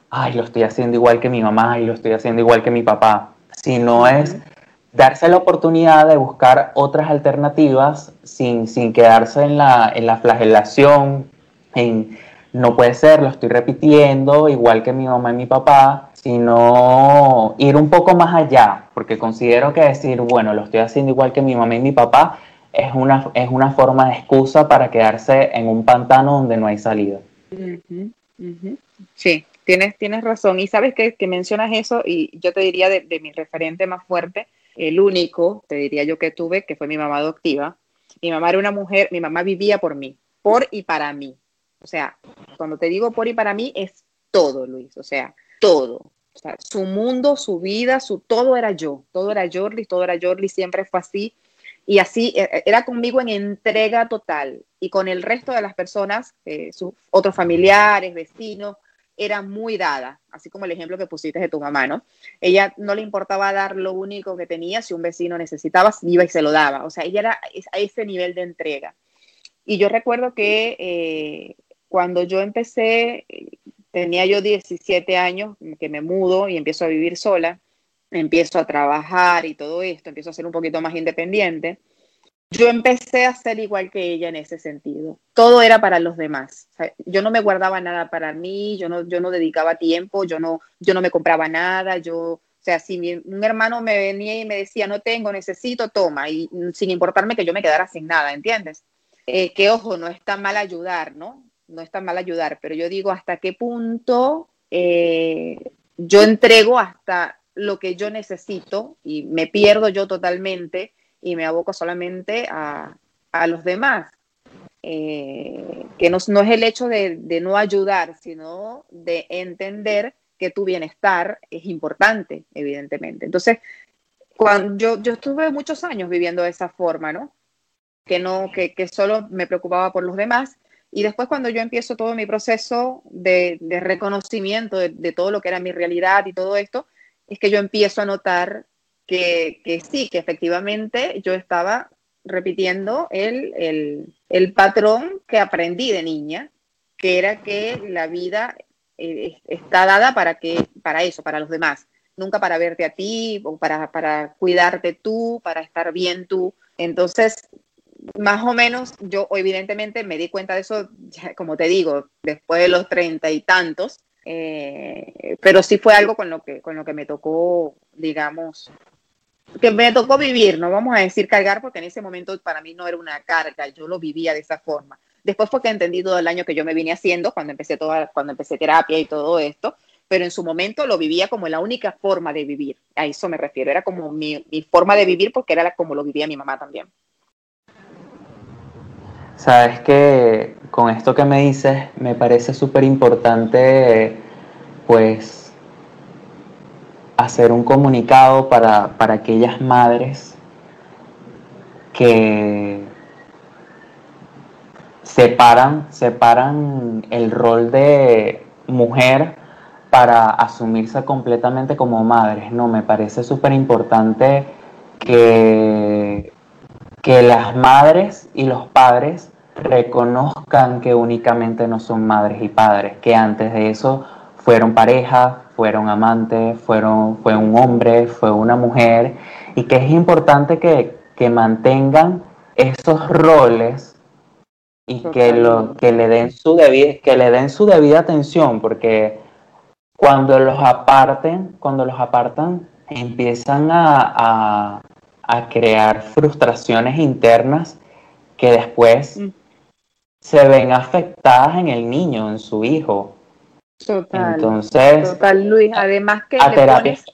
ay, lo estoy haciendo igual que mi mamá y lo estoy haciendo igual que mi papá, sino es darse la oportunidad de buscar otras alternativas sin, sin quedarse en la, en la flagelación, en no puede ser, lo estoy repitiendo igual que mi mamá y mi papá, sino ir un poco más allá, porque considero que decir, bueno, lo estoy haciendo igual que mi mamá y mi papá, es una, es una forma de excusa para quedarse en un pantano donde no hay salida. Sí, tienes, tienes razón. Y sabes que, mencionas eso y yo te diría de, mi referente más fuerte, el único, te diría yo que tuve, que fue mi mamá adoptiva. Mi mamá era una mujer, mi mamá vivía por mí, por y para mí. O sea, cuando te digo por y para mí es todo, Luis, o sea, todo. O sea, su mundo, su vida, su todo era yo, todo era Jordi, todo era Jordi, siempre fue así. Y así e, e, era conmigo en entrega total. Y con el resto de las personas, eh, sus otros familiares, vecinos, era muy dada, así como el ejemplo que pusiste de tu mamá, ¿no? Ella no le importaba dar lo único que tenía, si un vecino necesitaba, iba y se lo daba. O sea, ella era a ese nivel de entrega. Y yo recuerdo que eh, cuando yo empecé, tenía yo 17 años, que me mudo y empiezo a vivir sola, empiezo a trabajar y todo esto, empiezo a ser un poquito más independiente, yo empecé a ser igual que ella en ese sentido. Todo era para los demás. yo no me guardaba nada para mí, yo no, yo no dedicaba tiempo, yo no, yo no me compraba nada, yo, o sea, si un hermano me venía y me decía, no tengo, necesito, toma, y sin importarme que yo me quedara sin nada, ¿entiendes? Eh, que ojo, no está mal ayudar, ¿no? No está mal ayudar, pero yo digo hasta qué punto eh, yo entrego hasta lo que yo necesito y me pierdo yo totalmente y me aboco solamente a, los demás. Eh, que no, no, es el hecho de, de, no ayudar, sino de entender que tu bienestar es importante, evidentemente. Entonces, cuando yo, yo estuve muchos años viviendo de esa forma, ¿no? Que, no que, que solo me preocupaba por los demás. Y después cuando yo empiezo todo mi proceso de, reconocimiento de, de, todo lo que era mi realidad y todo esto, es que yo empiezo a notar que, que sí, que efectivamente yo estaba repitiendo el, el, el, patrón que aprendí de niña, que era que la vida eh, está dada para, que, para eso, para los demás nunca para verte a ti o para, para cuidarte tú, para estar bien tú. Entonces, más o menos, yo evidentemente me di cuenta de eso, como te digo, después de los treinta y tantos, eh, pero sí fue algo con lo, que, con lo que me tocó, digamos, que me tocó vivir, no vamos a decir cargar, porque en ese momento para mí no era una carga, yo lo vivía de esa forma. Después fue que entendí todo el año que yo me vine haciendo, cuando empecé, toda, cuando empecé terapia y todo esto, pero en su momento lo vivía como la única forma de vivir. A eso me refiero, era como mi, forma de vivir porque era como lo vivía mi mamá también. Sabes que con esto que me dices me parece súper importante pues hacer un comunicado para, para aquellas madres que separan, el rol de mujer para asumirse completamente como madres. No, me parece súper importante que, que las madres y los padres reconozcan que únicamente no son madres y padres, que antes de eso fueron pareja, fueron amantes, fueron, fue un hombre, fue una mujer, y que es importante que, que mantengan esos roles y que, lo, que, le den su que le den su debida atención, porque cuando los aparten, cuando los apartan, empiezan a, crear frustraciones internas que después mm. Se ven afectadas en el niño, en su hijo. Total. Entonces, total, Luis. Además que le pones,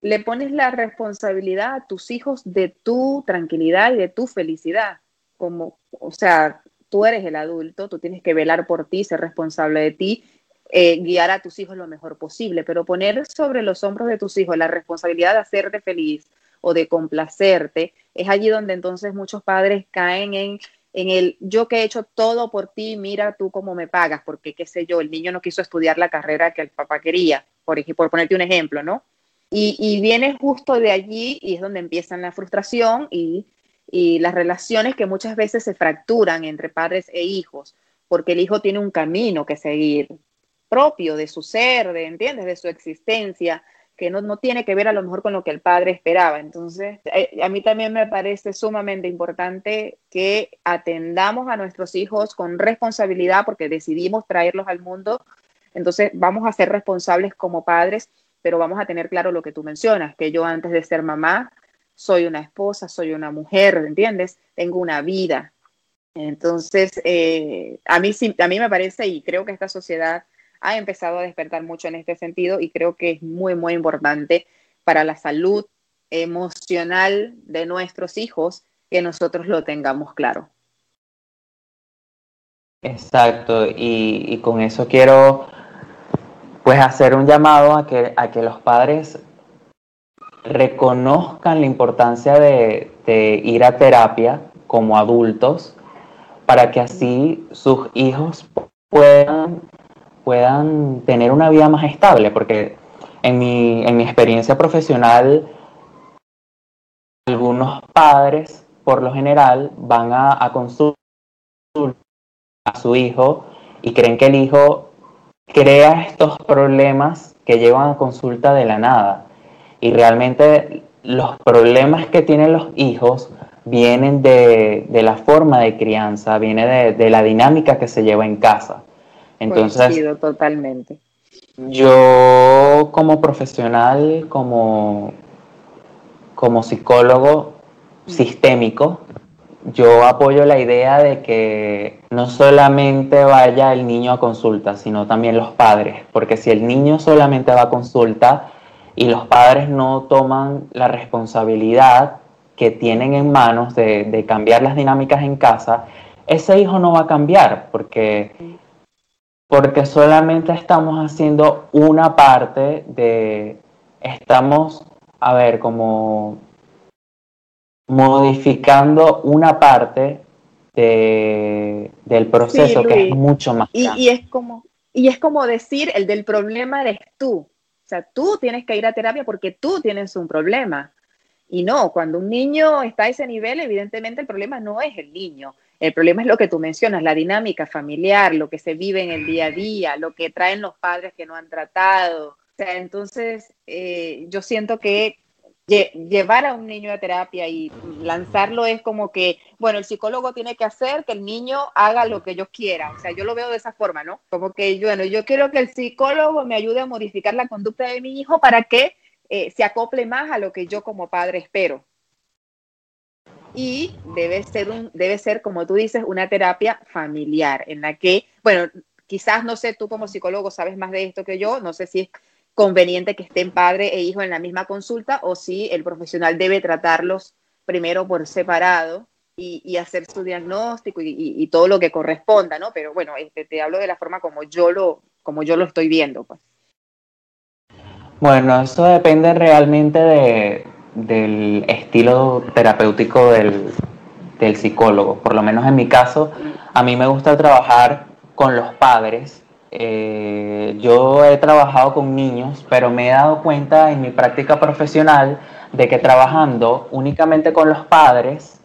le pones la responsabilidad a tus hijos de tu tranquilidad y de tu felicidad. Como, o sea, tú eres el adulto, tú tienes que velar por ti, ser responsable de ti eh, guiar a tus hijos lo mejor posible, pero poner sobre los hombros de tus hijos la responsabilidad de hacerte feliz o de complacerte, es allí donde entonces muchos padres caen en, en el yo que he hecho todo por ti, mira tú cómo me pagas, porque qué sé yo, el niño no quiso estudiar la carrera que el papá quería, por, por ponerte un ejemplo, ¿no? Y, y viene justo de allí y es donde empiezan la frustración y, y las relaciones que muchas veces se fracturan entre padres e hijos, porque el hijo tiene un camino que seguir, propio de su ser, de, ¿entiendes? De su existencia, que no, no, tiene que ver a lo mejor con lo que el padre esperaba. Entonces, eh, a mí también me parece sumamente importante que atendamos a nuestros hijos con responsabilidad porque decidimos traerlos al mundo. Entonces, vamos a ser responsables como padres, pero vamos a tener claro lo que tú mencionas, que yo antes de ser mamá, soy una esposa, soy una mujer, ¿entiendes? Tengo una vida. Entonces, eh, a, mí, a mí me parece, y creo que esta sociedad ha empezado a despertar mucho en este sentido y creo que es muy, muy importante para la salud emocional de nuestros hijos que nosotros lo tengamos claro. Exacto, y, con eso quiero pues hacer un llamado a que, a que los padres reconozcan la importancia de, ir a terapia como adultos para que así sus hijos puedan puedan tener una vida más estable, porque en mi, en mi experiencia profesional, algunos padres, por lo general, van a, a consultar a su hijo y creen que el hijo crea estos problemas que llevan a consulta de la nada. Y realmente los problemas que tienen los hijos vienen de, de la forma de crianza, viene de, de, la dinámica que se lleva en casa. Entonces, totalmente. Yo como profesional, como, como psicólogo sistémico, yo apoyo la idea de que no solamente vaya el niño a consulta, sino también los padres, porque si el niño solamente va a consulta y los padres no toman la responsabilidad que tienen en manos de, cambiar las dinámicas en casa, ese hijo no va a cambiar, porque, porque solamente estamos haciendo una parte de, estamos, a ver, como modificando una parte del proceso que es mucho más y, es como y es como decir el del problema eres tú. O sea tú tienes que ir a terapia porque tú tienes un problema. Y no cuando un niño está a ese nivel evidentemente el problema no es el niño el problema es lo que tú mencionas la dinámica familiar lo que se vive en el día a día lo que traen los padres que no han tratado o sea entonces eh, yo siento que llevar a un niño a terapia y lanzarlo es como que, bueno, el psicólogo tiene que hacer que el niño haga lo que yo quiera. O sea, yo lo veo de esa forma, ¿no? Como que, bueno, yo quiero que el psicólogo me ayude a modificar la conducta de mi hijo para que eh, se acople más a lo que yo como padre espero. Y debe ser, un, debe ser, como tú dices, una terapia familiar en la que, bueno, quizás, no sé, tú como psicólogo sabes más de esto que yo, no sé si es conveniente que estén padre e hijo en la misma consulta o si el profesional debe tratarlos primero por separado y, hacer su diagnóstico y, todo lo que corresponda, ¿no? Pero bueno, este, te hablo de la forma como yo lo, como yo lo estoy viendo, pues. Bueno, eso depende realmente de, del estilo terapéutico del, del psicólogo. Por lo menos en mi caso, a mí me gusta trabajar con los padres. Eh, yo he trabajado con niños, pero me he dado cuenta en mi práctica profesional de que trabajando únicamente con los padres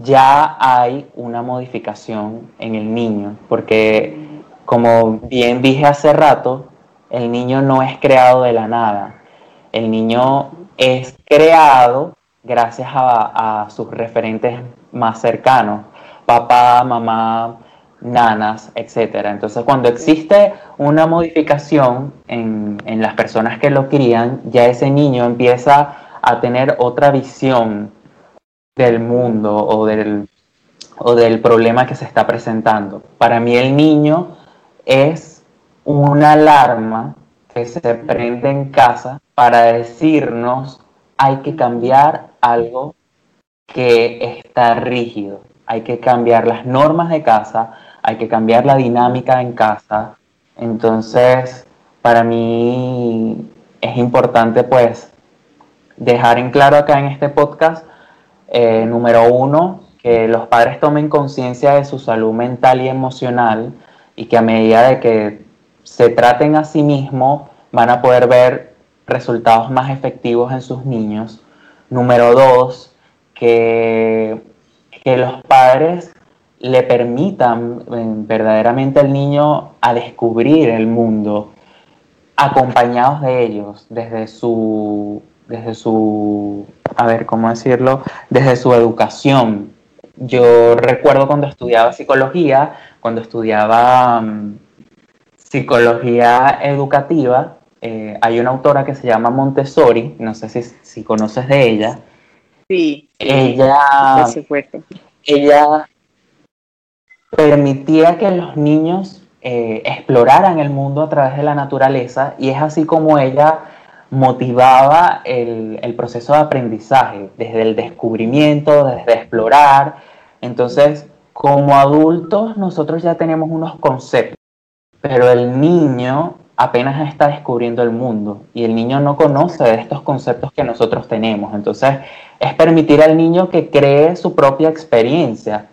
ya hay una modificación en el niño, porque como bien dije hace rato, el niño no es creado de la nada, el niño es creado gracias a sus referentes más cercanos, papá, mamá, nanas, etcétera. Entonces, cuando existe una modificación en, las personas que lo crían, ya ese niño empieza a tener otra visión del mundo o del, o del problema que se está presentando. Para mí el niño es una alarma que se prende en casa para decirnos hay que cambiar algo que está rígido, hay que cambiar las normas de casa, hay que cambiar la dinámica en casa. Entonces, para mí es importante pues dejar en claro acá en este podcast, eh, número uno, que los padres tomen conciencia de su salud mental y emocional y que a medida de que se traten a sí mismos van a poder ver resultados más efectivos en sus niños. Número dos, que, que los padres le permitan eh, verdaderamente al niño a descubrir el mundo, acompañados de ellos, desde su, desde su, a ver, ¿cómo decirlo? Desde su educación. Yo recuerdo cuando estudiaba psicología, cuando estudiaba mm, psicología educativa, eh, hay una autora que se llama Montessori, no sé si, si conoces de ella. Sí, ella, ella permitía que los niños eh, exploraran el mundo a través de la naturaleza y es así como ella motivaba el, el, proceso de aprendizaje, desde el descubrimiento, desde explorar. Entonces, como adultos nosotros ya tenemos unos conceptos, pero el niño apenas está descubriendo el mundo y el niño no conoce de estos conceptos que nosotros tenemos. Entonces, es permitir al niño que cree su propia experiencia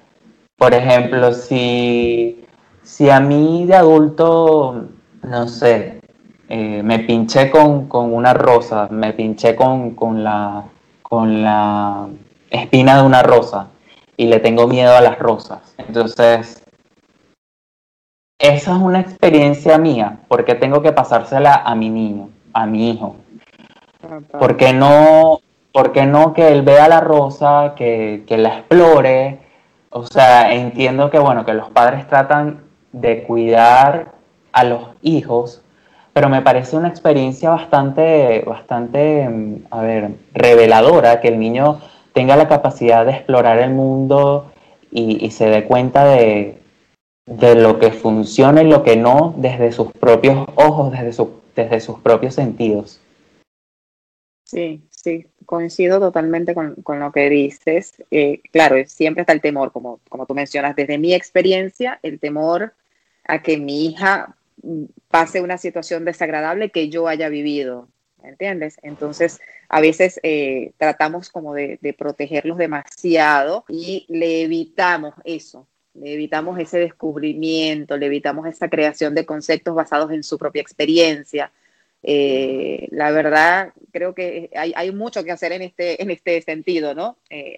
por ejemplo, si, si a mí de adulto, no sé, eh, me pinché con, una rosa, me pinché con, la, con la espina de una rosa y le tengo miedo a las rosas. Entonces, esa es una experiencia mía, porque tengo que pasársela a mi niño, a mi hijo. ¿Por qué no, porque no que él vea la rosa, que, que la explore? O sea, entiendo que bueno, que los padres tratan de cuidar a los hijos, pero me parece una experiencia bastante, bastante, mm, a ver, reveladora que el niño tenga la capacidad de explorar el mundo y, se dé cuenta de, de lo que funciona y lo que no desde sus propios ojos, desde, desde sus propios sentidos. Sí, sí, coincido totalmente con, lo que dices. Eh, claro, siempre está el temor, como, como tú mencionas, desde mi experiencia, el temor a que mi hija pase una situación desagradable que yo haya vivido, ¿entiendes? Entonces, a veces eh, tratamos como de, de, protegerlos demasiado y le evitamos eso, le evitamos ese descubrimiento, le evitamos esa creación de conceptos basados en su propia experiencia. Eh, la verdad, creo que hay, hay, mucho que hacer en este, en este sentido, ¿no? Eh,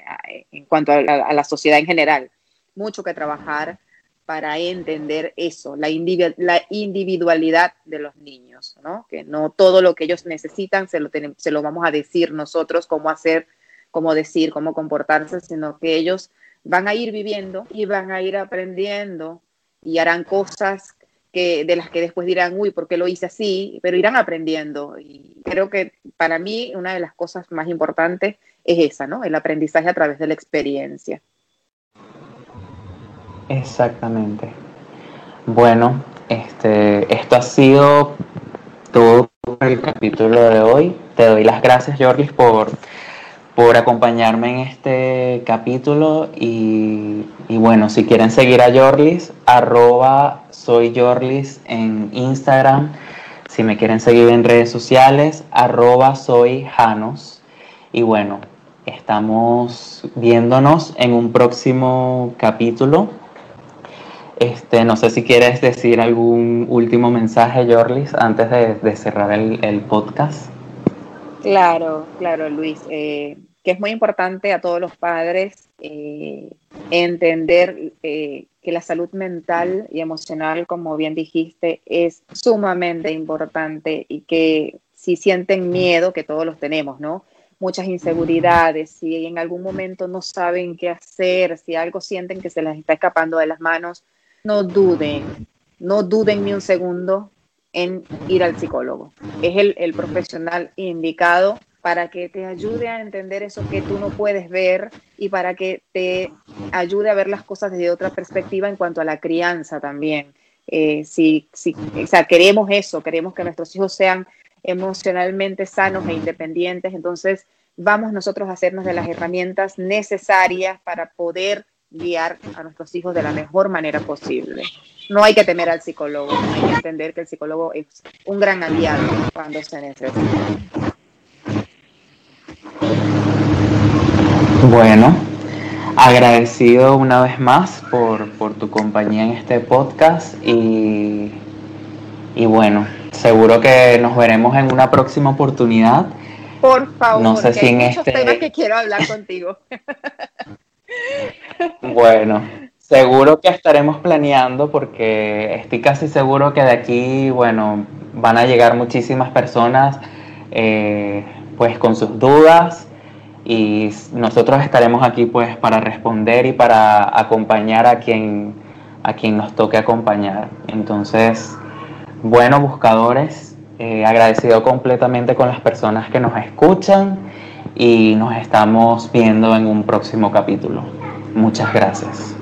en cuanto a la, sociedad en general. Mucho que trabajar para entender eso, la, la individualidad de los niños, ¿no? Que no todo lo que ellos necesitan se lo, se lo vamos a decir nosotros, cómo hacer, cómo decir, cómo comportarse, sino que ellos van a ir viviendo y van a ir aprendiendo y harán cosas que, de las que después dirán, uy, ¿por qué lo hice así? Pero irán aprendiendo. Y creo que para mí una de las cosas más importantes es esa, ¿no? El aprendizaje a través de la experiencia. Exactamente. Bueno, este, esto ha sido todo el capítulo de hoy. Te doy las gracias, Jorgis, por por acompañarme en este capítulo y, bueno, si quieren seguir a Jorlis, arroba soy Jorlis en Instagram, si me quieren seguir en redes sociales, arroba soy Janos y bueno, estamos viéndonos en un próximo capítulo. Este, no sé si quieres decir algún último mensaje, Jorlis, antes de, cerrar el podcast. Claro, claro, Luis. Eh, que es muy importante a todos los padres eh, entender eh, que la salud mental y emocional, como bien dijiste, es sumamente importante y que si sienten miedo, que todos los tenemos, ¿no? Muchas inseguridades, si en algún momento no saben qué hacer, si algo sienten que se les está escapando de las manos, no duden, no duden ni un segundo en ir al psicólogo. Es el, el profesional indicado para que te ayude a entender eso que tú no puedes ver y para que te ayude a ver las cosas desde otra perspectiva en cuanto a la crianza también. Eh, si, si, queremos eso, queremos que nuestros hijos sean emocionalmente sanos e independientes, entonces vamos nosotros a hacernos de las herramientas necesarias para poder guiar a nuestros hijos de la mejor manera posible. No hay que temer al psicólogo, hay que entender que el psicólogo es un gran aliado cuando se necesita. Bueno, agradecido una vez más por, tu compañía en este podcast y, y, bueno, seguro que nos veremos en una próxima oportunidad. Por favor, no sé si en este... temas que quiero hablar contigo. [laughs] bueno, seguro que estaremos planeando porque estoy casi seguro que de aquí, bueno, van a llegar muchísimas personas eh, pues con sus dudas y nosotros estaremos aquí pues para responder y para acompañar a quien, a quien nos toque acompañar. Entonces, bueno, buscadores, eh, agradecido completamente con las personas que nos escuchan y nos estamos viendo en un próximo capítulo. Muchas gracias.